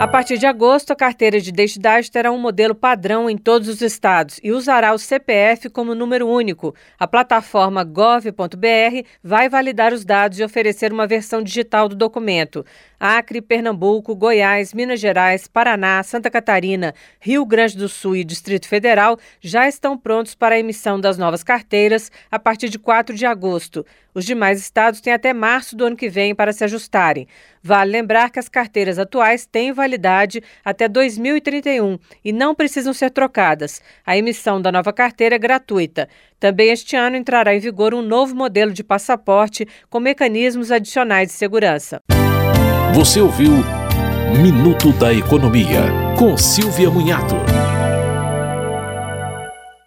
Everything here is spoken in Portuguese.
A partir de agosto, a carteira de identidade terá um modelo padrão em todos os estados e usará o CPF como número único. A plataforma gov.br vai validar os dados e oferecer uma versão digital do documento. Acre, Pernambuco, Goiás, Minas Gerais, Paraná, Santa Catarina, Rio Grande do Sul e Distrito Federal já estão prontos para a emissão das novas carteiras a partir de 4 de agosto. Os demais estados têm até março do ano que vem para se ajustarem. Vale lembrar que as carteiras atuais têm validade até 2031 e não precisam ser trocadas. A emissão da nova carteira é gratuita. Também este ano entrará em vigor um novo modelo de passaporte com mecanismos adicionais de segurança. Você ouviu Minuto da Economia, com Silvia Munhato.